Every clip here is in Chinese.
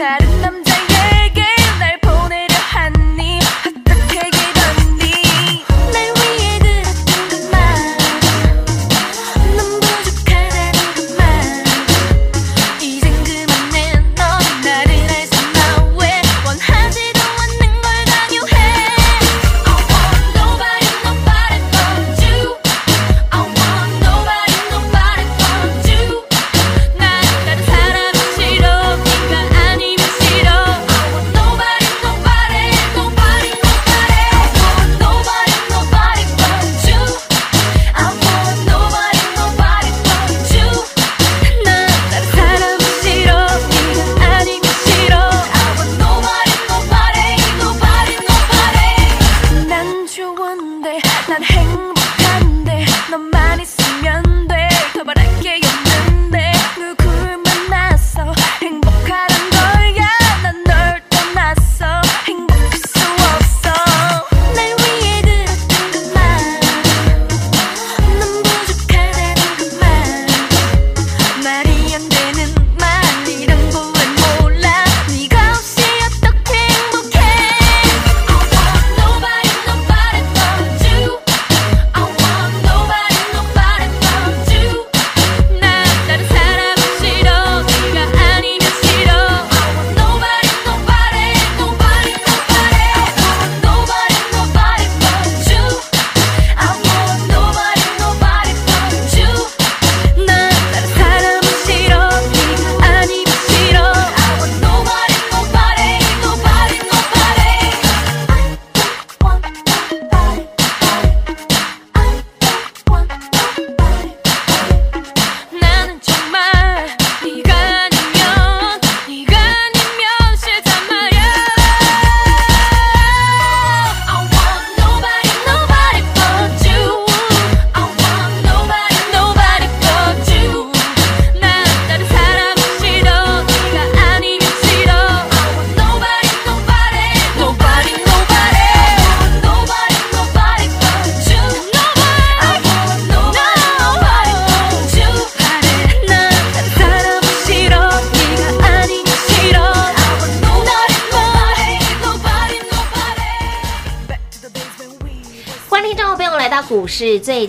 股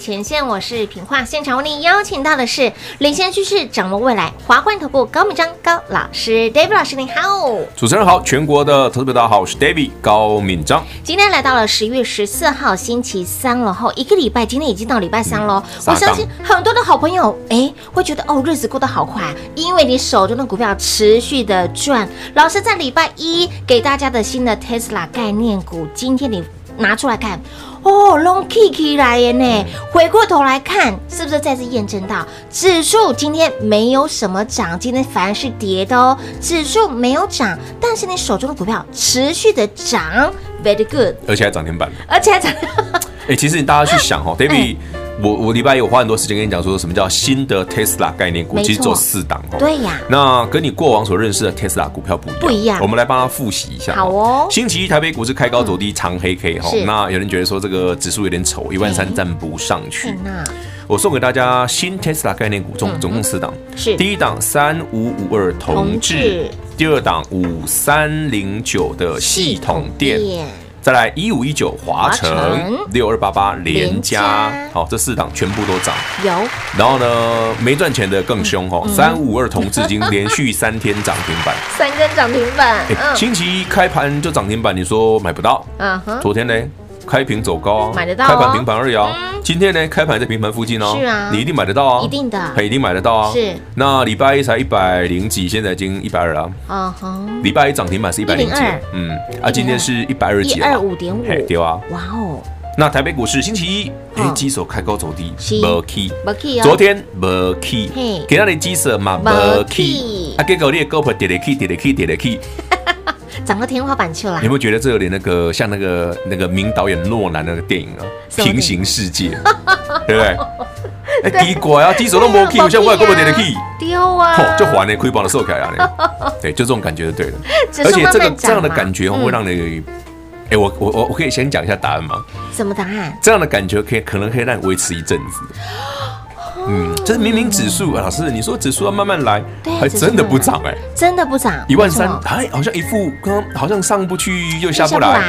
前线，我是品化。现场为您邀请到的是领先趋势、掌握未来华冠投顾高敏章高老师，David 老师您好。主持人好，全国的投资者大家好，我是 David 高敏章。今天来到了十月十四号星期三了，后一个礼拜，今天已经到礼拜三了。嗯、我相信很多的好朋友哎，会觉得哦，日子过得好快，因为你手中的股票持续的赚。老师在礼拜一给大家的新的 Tesla 概念股，今天你拿出来看。哦，龙 K K 来耶呢！回过头来看，是不是再次验证到指数今天没有什么涨，今天反而是跌的哦。指数没有涨，但是你手中的股票持续的涨，very good，而且还涨停板，而且还涨。哎，其实你大家去想哦，David。我我礼拜有花很多时间跟你讲说什么叫新的 Tesla 概念股，其实做四档哦。对呀。那跟你过往所认识的 Tesla 股票不一样。不一样。我们来帮他复习一下。好哦。星期一台北股市开高走低，长黑 K 哈。那有人觉得说这个指数有点丑，一万三站不上去。我送给大家新 Tesla 概念股总总共四档。是。第一档三五五二同志，第二档五三零九的系统电。再来一五一九华城，六二八八联家，好，这四档全部都涨。有，然后呢，没赚钱的更凶哦，三五二同致已经连续三天涨停板，三根涨停板。星期一开盘就涨停板，你说买不到？嗯哼。昨天呢，开平走高啊，买得到，开盘平盘而已啊。今天呢，开盘在平盘附近哦，是啊，你一定买得到啊，一定的，一定买得到啊。是，那礼拜一才一百零几，现在已经一百二了。啊。哈，礼拜一涨停板是一百零几，嗯，啊，今天是一百二十几，一二五点五，对啊，哇哦。那台北股市星期一，哎，指数开高走低，没起，没起昨天没起，今天的指数嘛没起，啊，结果你的股票跌来起，跌来起，跌来起，涨到天花板去了。你有没有觉得这有点那个像那个那个名导演诺兰那个电影啊？平行世界，对不对？哎，奇怪啊，指数都没起，像我的股票跌来起，丢啊，就还呢，亏本的收起来啊，对，就这种感觉就对了。而且这个这样的感觉会让你。哎，我我我我可以先讲一下答案吗？什么答案？这样的感觉可以可能可以让你维持一阵子。嗯，就是明明指数，老师你说指数要慢慢来，还真的不涨哎，真的不涨，一万三，哎，好像一副刚刚好像上不去又下不来，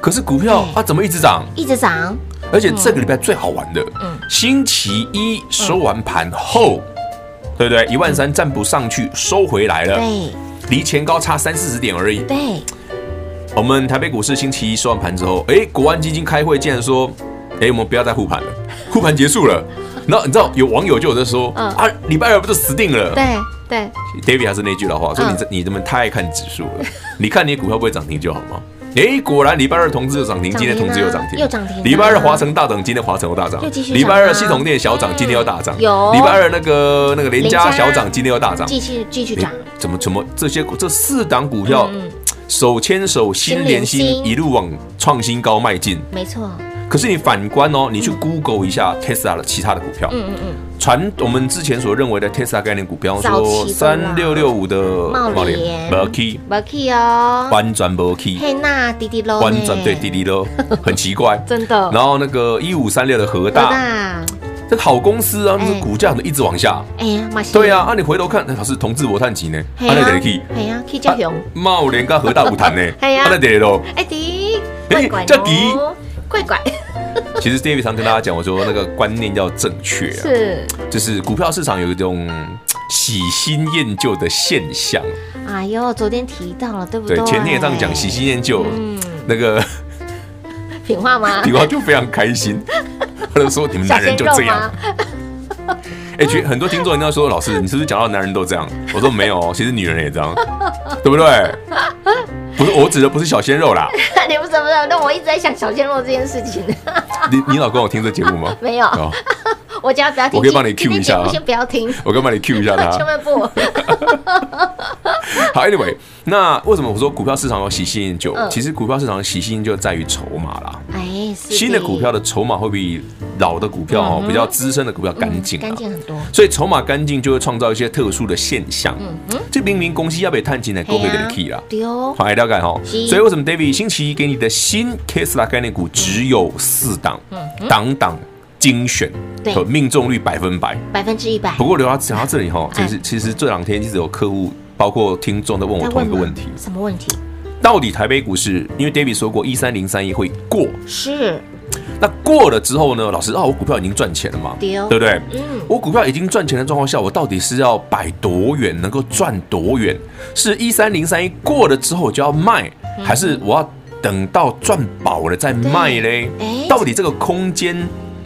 可是股票啊怎么一直涨？一直涨，而且这个礼拜最好玩的，星期一收完盘后，对不对？一万三站不上去，收回来了，对，离前高差三四十点而已，对。我们台北股市星期一收完盘之后，哎，国安基金开会竟然说，哎，我们不要再护盘了，护盘结束了。然后你知道有网友就有在说，啊，礼拜二不就死定了？对对。David 还是那句老话，说你这你怎么太爱看指数了？你看你的股票不会涨停就好吗？哎，果然礼拜二同志有涨停，今天同志又涨停，又涨停。礼拜二华城大涨，今天华城又大涨。礼拜二系统店小涨，今天又大涨。有。礼拜二那个那个联家小涨，今天又大涨。继续继续涨。怎么怎么这些这四档股票？手牵手，心连心，一路往创新高迈进。没错。可是你反观哦，你去 Google 一下 Tesla 的其他的股票。嗯嗯嗯。传我们之前所认为的 Tesla 概念股，比方说三六六五的茂联，没 key，没 key 哦，完全没 key。嘿，那滴滴咯，完全对滴滴咯，很奇怪。真的。然后那个一五三六的和大。这个好公司啊，那个股价怎么一直往下？哎呀，对呀，啊你回头看，老师同志我探几呢？啊那得去，哎呀，去叫熊，茂联跟和大无谈呢？哎呀，啊那得咯，哎迪，哎叫迪，怪怪。其实 David 常跟大家讲，我说那个观念要正确啊，是，就是股票市场有一种喜新厌旧的现象。哎呦，昨天提到了，对不对？对，前天也这样讲，喜新厌旧，嗯那个品话吗？品话就非常开心。或者说你们男人就这样？哎，觉很多听众人家说，老师，你是不是讲到男人都这样？我说没有，其实女人也这样，对不对？不是，我指的不是小鲜肉啦。你不是不是？那我一直在想小鲜肉这件事情。你你老公有听这节目吗？没有。我叫他不要听。我可以帮你 Q 一下。啊先不要听。我可以帮你 Q 一下他。千万不。好，Anyway，那为什么我说股票市场有喜新厌旧？其实股票市场的喜新就在于筹码啦。哎，新的股票的筹码会比老的股票哦，比较资深的股票干净，干净很多。所以筹码干净就会创造一些特殊的现象。嗯，这明明公司要被探进来，股票给你 key 了。丢，好，了解哈。所以为什么 David 星期一给你的新 Tesla 概念股只有四档，档档精选，对，命中率百分百，百分之一百。不过留到讲到这里哈，其实其实这两天一直有客户。包括听众在问我同一个问题，什么问题？到底台北股市，因为 David 说过一三零三一会过，是。那过了之后呢？老师啊，我股票已经赚钱了嘛，对不对？嗯，我股票已经赚钱的状况下，我到底是要摆多远能够赚多远？是一三零三一过了之后我就要卖，还是我要等到赚饱了再卖嘞？到底这个空间、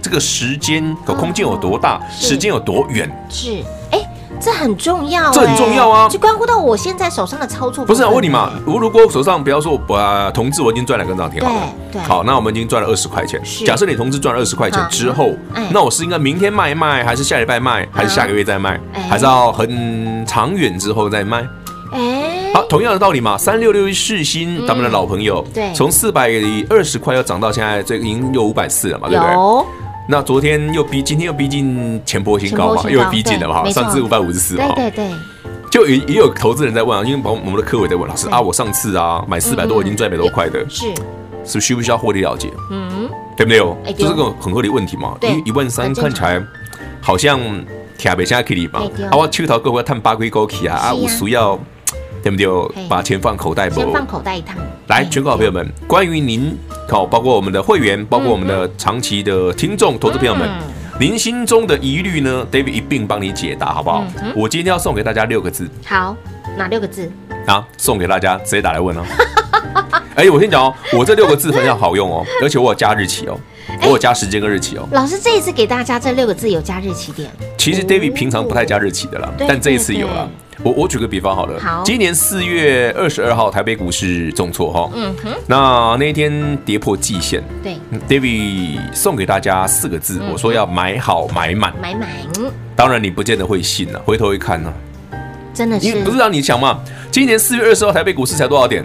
这个时间和空间有多大？时间有多远？是，哎。这很重要，这很重要啊！就关乎到我现在手上的操作。不是，我问你嘛，我如果手上，比方说我同志，我已经赚两根涨停，好了，对，好，那我们已经赚了二十块钱。假设你同志赚了二十块钱之后，那我是应该明天卖一卖，还是下礼拜卖，还是下个月再卖，还是要很长远之后再卖？哎，好，同样的道理嘛，三六六一世新，咱们的老朋友，对，从四百二十块要涨到现在，这个已经有五百四了嘛，对不对？那昨天又逼，今天又逼近前波新高嘛，又逼近了嘛，上次五百五十四嘛，对对对，就也也有投资人在问啊，因为包括我们的科委在问老师啊，我上次啊买四百多，已经赚一百多块的，是。是需不需要获利了结？嗯，对不对？哦？这是个很合理问题嘛，因为一万三看起来好像卡北下可以嘛，啊我秋桃哥会探八龟高起啊，啊我需要。对不对？把钱放口袋不？先放口袋一趟。来，全国好朋友们，关于您，好，包括我们的会员，包括我们的长期的听众、投资朋友们，您心中的疑虑呢？David 一并帮你解答，好不好？我今天要送给大家六个字。好，哪六个字？啊，送给大家，直接打来问哦。哎，我先讲哦，我这六个字非常好用哦，而且我有加日期哦，我有加时间跟日期哦。老师这一次给大家这六个字有加日期点。其实 David 平常不太加日期的啦，但这一次有了。我我举个比方好了，好，今年四月二十二号台北股市重挫哈，嗯哼，那那一天跌破季线，对，David 送给大家四个字，我说要买好买满，买满。当然你不见得会信了，回头一看呢，真的是，不是让你想嘛，今年四月二十号台北股市才多少点？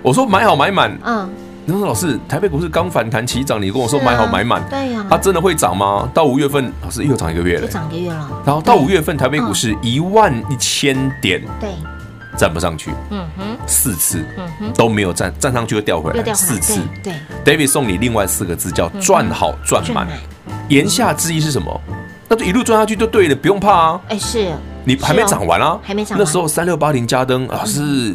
我说买好买满，嗯，你说老师，台北股市刚反弹起涨，你跟我说买好买满，对呀，它真的会涨吗？到五月份，老师又涨一个月了，又涨一个月了。然后到五月份，台北股市一万一千点，对，站不上去，嗯哼，四次，嗯哼，都没有站，站上去又掉回来，四次，对。David 送你另外四个字叫赚好赚满，言下之意是什么？那就一路赚下去就对了，不用怕啊。哎，是，你还没涨完啊，还没涨完。那时候三六八零加登，老师。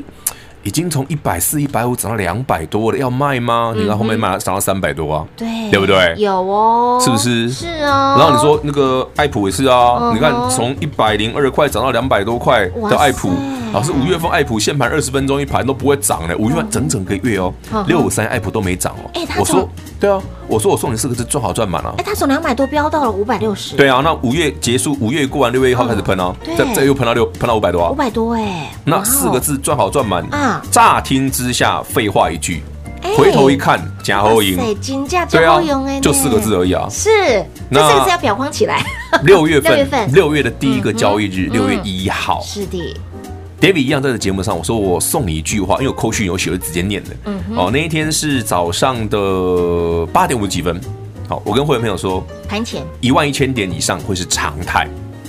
已经从一百四、一百五涨到两百多了，要卖吗？你看后面卖涨到三百多啊，对，对不对？有哦，是不是？是啊。然后你说那个爱普也是啊，你看从一百零二块涨到两百多块的爱普，老师五月份爱普限盘二十分钟一盘都不会涨的，五月份整整个月哦，六五三爱普都没涨哦。哎，我说对啊，我说我送你四个字，赚好赚满了。哎，他从两百多飙到了五百六十。对啊，那五月结束，五月过完，六月一号开始喷哦，再再又喷到六，喷到五百多啊。五百多哎，那四个字赚好赚满啊。乍听之下，废话一句，回头一看，假后赢，对啊，就四个字而已啊。是，那这个字要裱框起来。六月份，六月的第一个交易日，六月一号。是的，David 一样在这节目上，我说我送你一句话，因为我扣讯有写，我直接念的。嗯，哦，那一天是早上的八点五十几分。好，我跟会员朋友说，盘前一万一千点以上会是常态。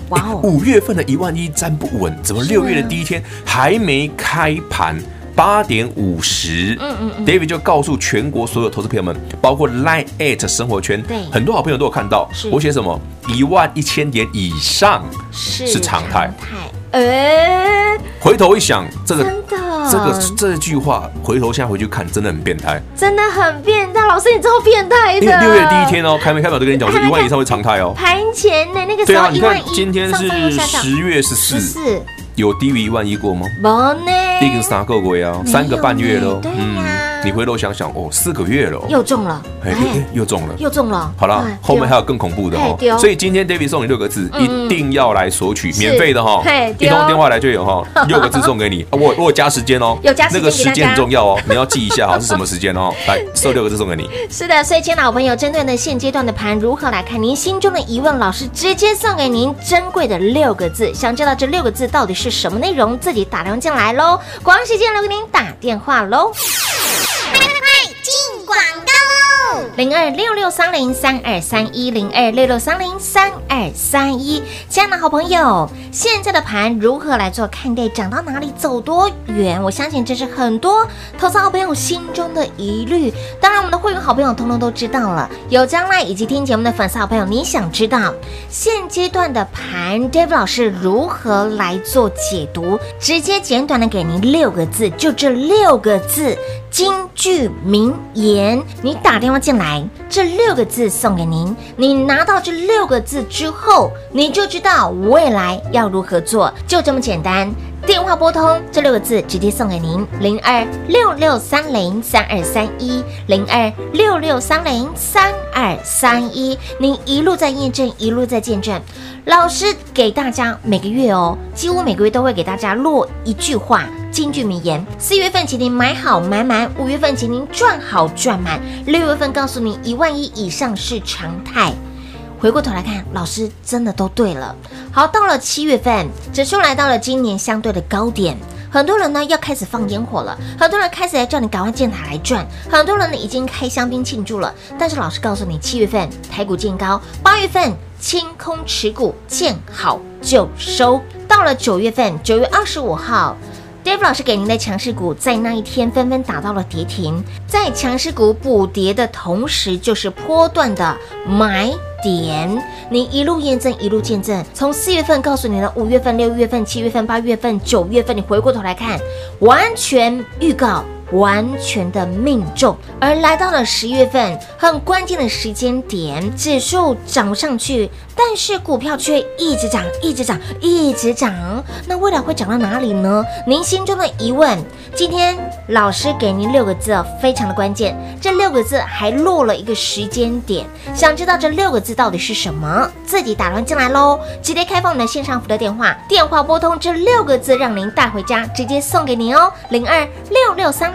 哇哦，五月份的一万一站不稳，怎么六月的第一天还没开盘？八点五十，嗯嗯嗯，David 就告诉全国所有投资朋友们，包括 Line at 生活圈，对，很多好朋友都有看到，我写什么？一万一千点以上是常态，哎，回头一想，这个真的，这个这句话，回头现在回去看，真的很变态，真的很变态，老师你超变态的，因为六月第一天哦，开没开表都跟你讲，我说一万以上会常态哦，盘前呢那个时候，你看今天是十月十四。有低于一万一过吗？没呢，已经三个月啊，三个半月喽。对呀，你回头想想，哦，四个月了，又中了，哎，又中了，又中了。好了，后面还有更恐怖的哦。所以今天 David 送你六个字，一定要来索取，免费的哈，一通电话来就有哈，六个字送给你。我我有加时间哦，有加那个时间很重要哦，你要记一下哈，是什么时间哦？来，送六个字送给你。是的，所以亲爱的好朋友，针对呢现阶段的盘如何来看，您心中的疑问，老师直接送给您珍贵的六个字。想知道这六个字到底是什么内容？自己打电话进来喽，广告时间留给您打电话喽。零二六六三零三二三一零二六六三零三二三一，亲爱的好朋友，现在的盘如何来做看待？涨到哪里走多远？我相信这是很多投资好朋友心中的疑虑。当然，我们的会员好朋友通通都知道了。有将来以及听节目的粉丝好朋友，你想知道现阶段的盘，David 老师如何来做解读？直接简短的给您六个字，就这六个字。金句名言，你打电话进来，这六个字送给您。你拿到这六个字之后，你就知道未来要如何做，就这么简单。电话拨通，这六个字直接送给您：零二六六三零三二三一，零二六六三零三二三一。您一路在验证，一路在见证。老师给大家每个月哦，几乎每个月都会给大家落一句话。金句名言：四月份，请您买好买满；五月份，请您赚好赚满；六月份，告诉你一万一以上是常态。回过头来看，老师真的都对了。好，到了七月份，指数来到了今年相对的高点，很多人呢要开始放烟火了，很多人开始来叫你赶快建塔来赚，很多人呢已经开香槟庆祝了。但是老师告诉你，七月份台股见高，八月份清空持股，见好就收。到了九月份，九月二十五号。Dave 老师给您的强势股，在那一天纷纷打到了跌停，在强势股补跌的同时，就是波段的买点。你一路验证，一路见证，从四月份告诉你的五月份、六月份、七月份、八月份、九月份，你回过头来看，完全预告完全的命中。而来到了十月份，很关键的时间点，指数涨上去，但是股票却一直涨，一直涨，一直涨。那未来会涨到哪里呢？您心中的疑问，今天老师给您六个字，非常的关键。这六个字还落了一个时间点，想知道这六个字到底是什么？自己打乱进来喽！直接开放我们的线上服的电话，电话拨通这六个字，让您带回家，直接送给您哦，零二六六三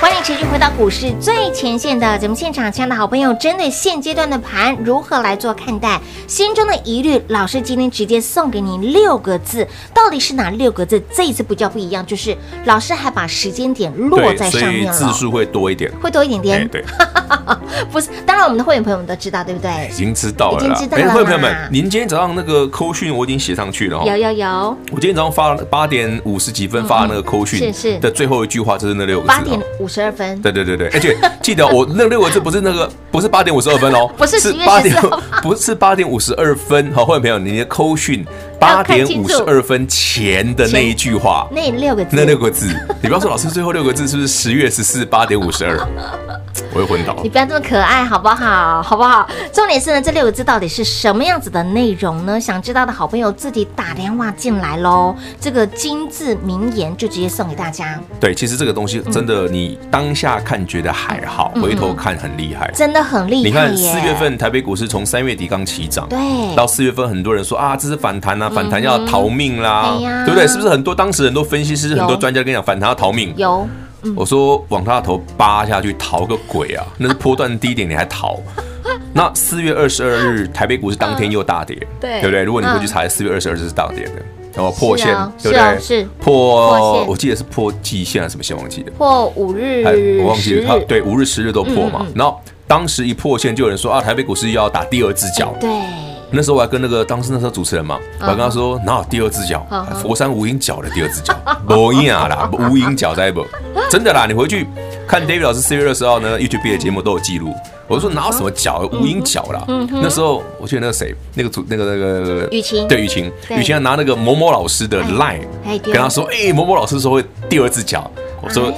欢迎持续回到股市最前线的节目现场，亲爱的好朋友，针对现阶段的盘如何来做看待？心中的疑虑，老师今天直接送给你六个字，到底是哪六个字？这一次不叫不一样，就是老师还把时间点落在上面了，字数会多一点，会多一点点。对，不是，当然我们的会员朋友们都知道，对不对？已经知道了，已经知道了。会员朋友们，您今天早上那个扣讯我已经写上去了，有有有。我今天早上发了八点五十几分发的那个扣讯，是是的最后一句话就是那六个字，八点五十二分。对对对对，而且记得我那六个字不是那个，不是八点五十二分哦，不是是八点，不是八点五十二分。好，欢迎朋友，你的扣讯八点五十二分前的那一句话，那六个字，那六个字，你不要说老师最后六个字是不是十月十四八点五十二？我会昏倒。你不要这么可爱好不好？好不好？重点是呢，这六个字到底是什么样子的内容呢？想知道的好朋友自己打电话进来喽。这个金字名言就直接送给大家。对，其实这个东西真的，你当下看觉得还好，回头看很厉害，真的很厉害。你看四月份台北股市从三月底刚起涨，对，到四月份很多人说啊，这是反弹啊，反弹要逃命啦，对不对？是不是很多当时很多分析师、很多专家跟你讲反弹要逃命？有。我说往他的头扒下去，逃个鬼啊！那是波段低点，你还逃？那四月二十二日台北股市当天又大跌，对对不对？如果你回去查，四月二十二日是大跌的，然后破线，对不对？是破，我记得是破季线还是什么线？忘记了。破五日，我忘记了。对，五日、十日都破嘛。然后当时一破线，就有人说啊，台北股市又要打第二只脚。对。那时候我还跟那个当时那时候主持人嘛，我还跟他说哪有第二只脚？佛山无影脚的第二只脚，无影啦，无影脚在不？真的啦，你回去看 David 老师四月二十号呢 YouTube 的节目都有记录。我说哪有什么脚，无影脚啦。那时候我记得那个谁，那个主那个那个雨晴，对雨晴，雨晴拿那个某某老师的 Line 跟他说，哎，某某老师说会第二只脚，我说。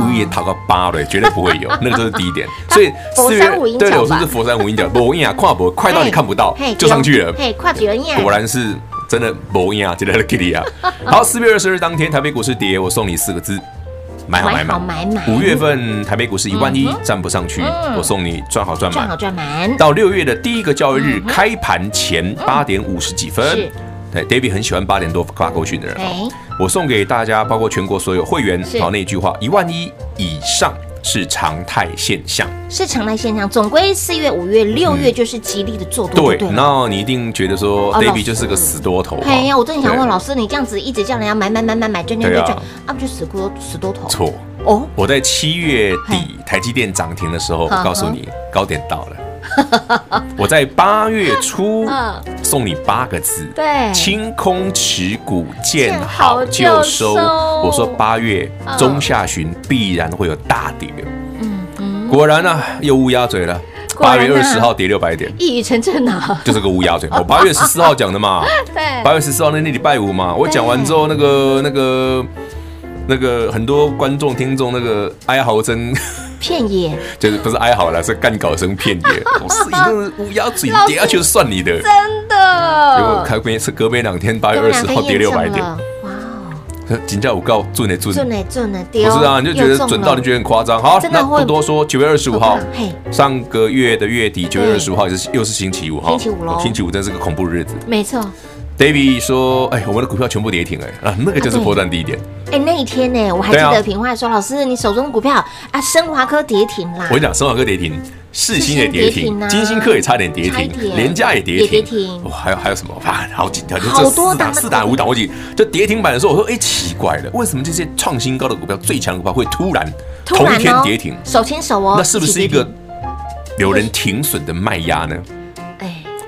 五也讨个八对，绝对不会有，那个都是低点。所以四月对，我说是佛山无影脚，无影啊，跨博快到你看不到就上去了，跨绝了，果然是真的无影啊，记得了 Kitty 啊。好，四月二十日当天台北股市跌，我送你四个字：买好买满。五月份台北股市一万一站不上去，我送你赚好赚满。赚好赚满。到六月的第一个交易日开盘前八点五十几分。对，David 很喜欢八点多发扣讯的人哦。我送给大家，包括全国所有会员，好那句话：一万一以上是常态现象，是常态现象。总归四月、五月、六月就是吉利的做多。对，那你一定觉得说 David 就是个死多头。哎呀，我真的想问老师，你这样子一直叫人家买买买买买赚赚赚赚，那不就死多死多头？错哦，我在七月底台积电涨停的时候，我告诉你高点到了。我在八月初送你八个字，对，清空持股，见好就收。我说八月中下旬必然会有大跌，嗯嗯，果然啊，又乌鸦嘴了。八月二十号跌六百点，一语成谶啊，就是个乌鸦嘴。我八月十四号讲的嘛，对，八月十四号那那礼拜五嘛，我讲完之后，那个那个那个很多观众听众那个哀嚎声。片野就是不是哀嚎了，是干搞声片野。我是一个乌鸦嘴跌下去就算你的，真的。结果开边是隔边两天，八月二十号跌六百点。哇哦！金价五告准的准，准的准的，不是啊，你就觉得准到你觉得很夸张。好，那不多说，九月二十五号，上个月的月底，九月二十五号也是又是星期五哈，星期五喽，星期五真是个恐怖日子，没错。David 说：“哎，我们的股票全部跌停哎，啊，那个就是波段低点。哎，那一天呢，我还记得平话说，老师，你手中的股票啊，升华科跌停啦。我跟你讲，升华科跌停，世芯也跌停，金星科也差点跌停，联价也跌停。哇，还有还有什么？啊，好几条，就这四档、四档、五档，我记就跌停板的时候，我说，哎，奇怪了，为什么这些创新高的股票、最强的股票会突然同一天跌停？手牵手哦，那是不是一个有人停损的卖压呢？”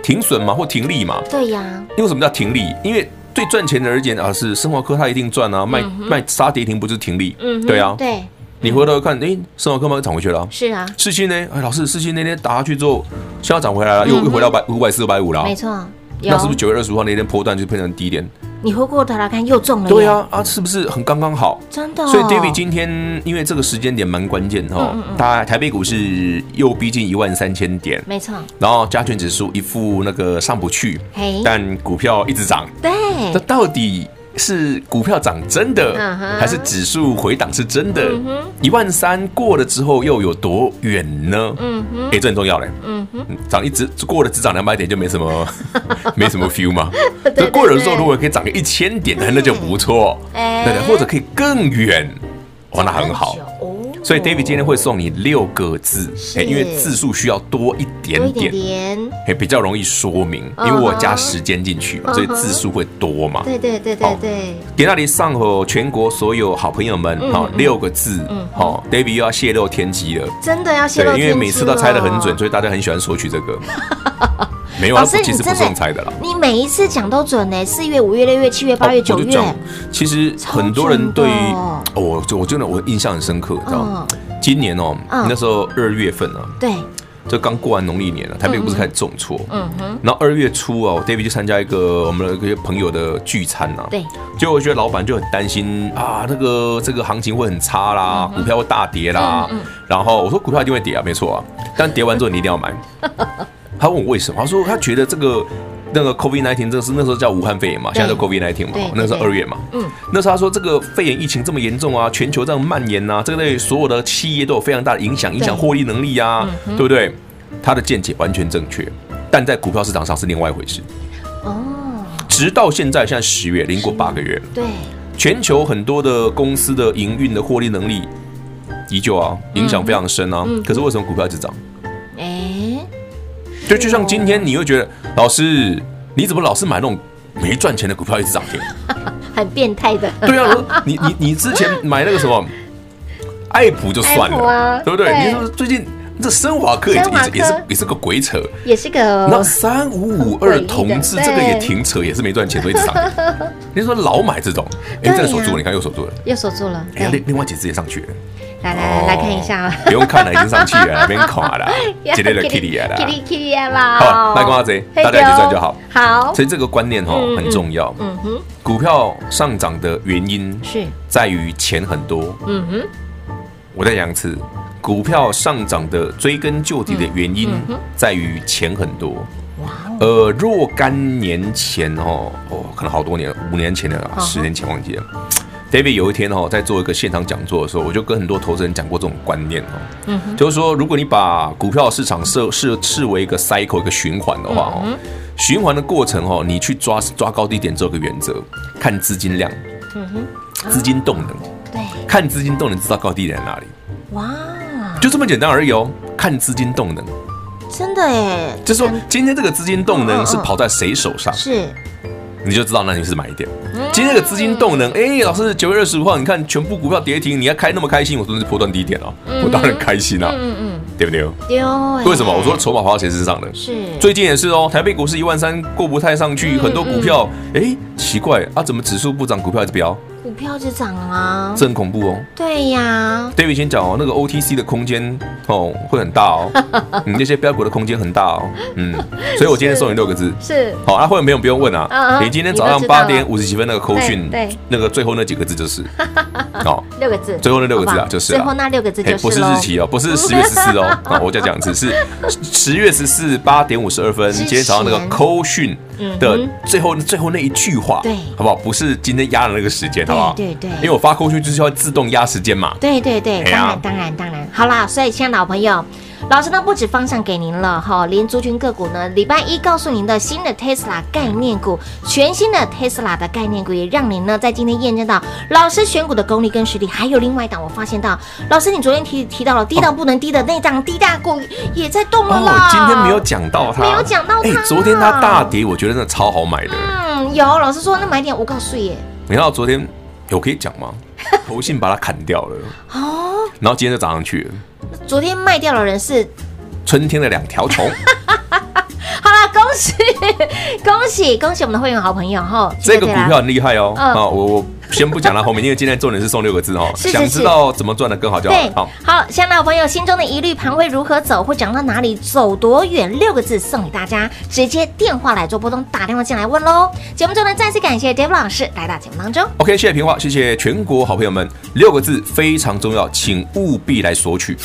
停损嘛，或停利嘛？对呀。因为什么叫停利？因为对赚钱的而言啊，是生活科，它一定赚啊。卖卖杀跌停不就是停利？嗯，对啊。对。你回头看，哎，欸，生活科嘛涨回去了。是啊。世新呢？哎，老师，世新那天打下去之后，现在涨回来了，又又回到百五百四、五百五了。没错。那是不是九月二十五号那天波段就变成低点？你回过头来看，又中了。对啊，啊，是不是很刚刚好？真的。所以 David 今天因为这个时间点蛮关键哈，大台北股市又逼近一万三千点，没错。然后加权指数一副那个上不去，但股票一直涨。对。这到底？是股票涨真的，还是指数回档是真的？一万三过了之后又有多远呢？嗯哼，哎，这很重要嘞。嗯哼，涨一直过了只涨两百点就没什么，没什么 feel 吗。这过了之后如果可以涨个一千点，那就不错。哎，对对，或者可以更远，哇，那很好。所以 David 今天会送你六个字，哎，因为字数需要多一点点，哎，比较容易说明，因为我加时间进去嘛，所以字数会多嘛。对对对对对。给那里上和全国所有好朋友们，好六个字，好，David 又要泄露天机了，真的要泄露天机，因为每次都猜的很准，所以大家很喜欢索取这个。没有，老师，其实不送猜的啦。你每一次讲都准呢，四月、五月、六月、七月、八月、九月。其实很多人对于我，就我真的我印象很深刻，你知道吗？今年哦，那时候二月份啊，对，就刚过完农历年了，台北不是开始重挫，嗯哼。然后二月初啊，我，David 就参加一个我们的一些朋友的聚餐呐，对。就我觉得老板就很担心啊，那个这个行情会很差啦，股票会大跌啦。然后我说股票一定会跌啊，没错啊，但跌完之后你一定要买。他问我为什么？他说他觉得这个那个 COVID nineteen 这个是那时候叫武汉肺炎嘛，现在叫 COVID nineteen 嘛，那时候二月嘛。嗯，那时候他说这个肺炎疫情这么严重啊，全球这样蔓延呐，这个对所有的企业都有非常大的影响，影响获利能力啊，对不对？他的见解完全正确，但在股票市场上是另外一回事。哦，直到现在，现在十月，零过八个月，对，全球很多的公司的营运的获利能力依旧啊，影响非常深啊。可是为什么股票一直涨？就就像今天，你会觉得老师，你怎么老是买那种没赚钱的股票一直涨停？很变态的。对啊，你你你之前 买那个什么爱普就算了，对不对？你说最近这升华科也也也是也是个鬼扯，也是个。那三五五二同志这个也挺扯，也是没赚钱，所以一直涨停。你说老买这种，哎，这个锁住了，你看又锁住了，又锁住了。哎，另另外几只也上去了。来来来，来看一下啊！不用看了，已经上去了，别看了，今天就 Kitty 了，Kitty Kitty 啦。好，来跟我这，大家结算就好。好，所以这个观念哦很重要。嗯哼，股票上涨的原因是在于钱很多。嗯哼，我再讲一次，股票上涨的追根究底的原因在于钱很多。哇，呃，若干年前哦，哦，可能好多年，五年前了，十年前忘记了。David 有一天哦，在做一个现场讲座的时候，我就跟很多投资人讲过这种观念哦，就是说，如果你把股票市场设视视为一个 cycle 一个循环的话哦，嗯、循环的过程哦，你去抓抓高低点这个原则，看资金量，嗯哼，资金动能，对，看资金动能知道高低点在哪里，哇，就这么简单而已哦，看资金动能，真的哎，就是说今天这个资金动能是跑在谁手上？是。你就知道那你是买点。今天这个资金动能，哎，老师九月二十五号，你看全部股票跌停，你还开那么开心？我说是波段低点哦，我当然开心啊，嗯嗯，对不对？对。为什么？我说筹码花到谁身上了？是。最近也是哦，台北股市一万三过不太上去，很多股票，哎，奇怪啊，怎么指数不涨，股票一直飙？股票就涨啊，这很恐怖哦。对呀，David 先讲哦，那个 OTC 的空间哦会很大哦，你，那些标股的空间很大哦，嗯，所以我今天送你六个字，是。好啊，会员朋友不用问啊，你今天早上八点五十几分那个扣讯，对，那个最后那几个字就是，好，六个字，最后那六个字啊，就是最后那六个字就是，不是日期哦，不是十月十四哦，啊，我再讲一次，是十月十四八点五十二分，今天早上那个扣讯。的最后最后那一句话，对，好不好？不是今天压的那个时间，好不好？对对，因为我发过去就是要自动压时间嘛。对对对，当然当然当然，好啦，所以亲爱的老朋友。老师呢，不止方向给您了哈，连族群个股呢，礼拜一告诉您的新的 Tesla 概念股，全新的 Tesla 的概念股，也让您呢在今天验证到老师选股的功力跟实力。还有另外一档，我发现到老师你昨天提提到了低到不能低的那档低价股也在动了啦。哦，今天没有讲到它，没有讲到它。哎，昨天它大跌，我觉得真的超好买的。嗯，有老师说那买点我告诉耶。你知道昨天有可以讲吗？投信把它砍掉了哦，然后今天就涨上去了。昨天卖掉的人是春天的两条虫。好了，恭喜恭喜恭喜我们的会员好朋友哈！这个股票很厉害哦。啊、嗯，我我先不讲到后面，因为今天重点是送六个字哦。想知道怎么赚的更好就好。好，好，现在好朋友心中的疑虑，盘会如何走，会涨到哪里，走多远？六个字送给大家，直接电话来做拨通，打电话进来问喽。节目中呢，再次感谢 David 老师来到节目当中。OK，谢谢平话，谢谢全国好朋友们。六个字非常重要，请务必来索取。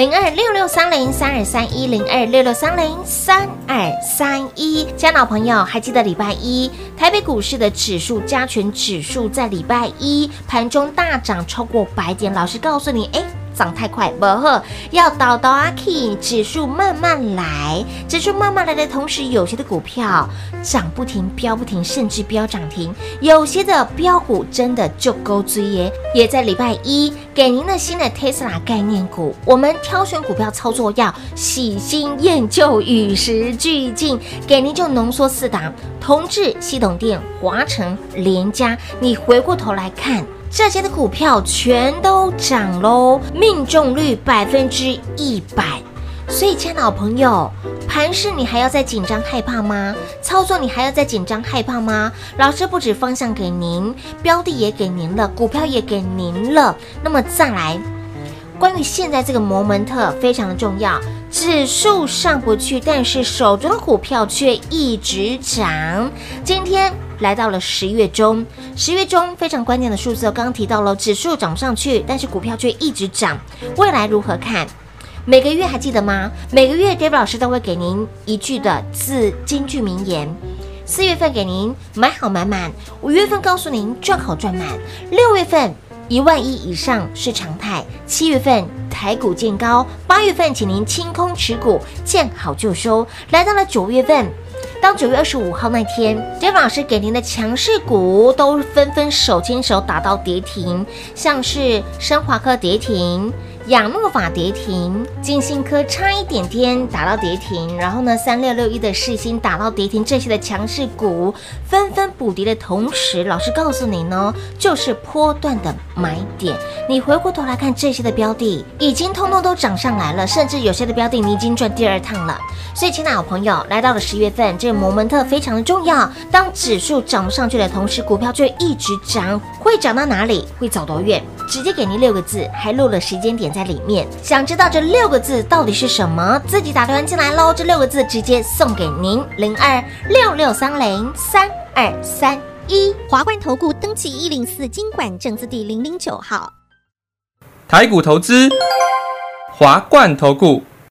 零二六六三零三二三一零二六六三零三二三一，家老朋友还记得礼拜一台北股市的指数加权指数在礼拜一盘中大涨超过百点，老师告诉你，哎。涨太快不好，要倒倒阿 K，指数慢慢来，指数慢慢来的同时，有些的股票涨不停，飙不停，甚至飙涨停。有些的标股真的就够追耶，也在礼拜一给您的新的 Tesla 概念股。我们挑选股票操作要喜新厌旧，与时俱进，给您就浓缩四档：同致、系统电、华城、联家。你回过头来看。这些的股票全都涨喽，命中率百分之一百。所以，亲爱的老朋友，盘势你还要再紧张害怕吗？操作你还要再紧张害怕吗？老师不止方向给您，标的也给您了，股票也给您了。那么再来，关于现在这个摩门特非常的重要，指数上不去，但是手中的股票却一直涨。今天。来到了十月中，十月中非常关键的数字，刚刚提到了指数涨不上去，但是股票却一直涨。未来如何看？每个月还记得吗？每个月 David 老师都会给您一句的字金句名言。四月份给您买好买满，五月份告诉您赚好赚满，六月份一万一以上是常态，七月份台股见高，八月份请您清空持股，见好就收。来到了九月份。当九月二十五号那天杰文老师给您的强势股都纷纷手牵手打到跌停，像是升华科跌停。亚诺法跌停，金星科差一点点打到跌停，然后呢，三六六一的世芯打到跌停，这些的强势股纷纷补跌的同时，老师告诉你呢，就是波段的买点。你回过头来看这些的标的，已经通通都涨上来了，甚至有些的标的你已经赚第二趟了。所以，亲爱的朋友，来到了十月份，这个摩门特非常的重要。当指数涨不上去的同时，股票就一直涨，会涨到哪里？会走多远？直接给您六个字，还录了时间点在里面。想知道这六个字到底是什么？自己打电话进来喽！这六个字直接送给您：零二六六三零三二三一。华冠投顾登记一零四经管证字第零零九号。台股投资，华冠投顾。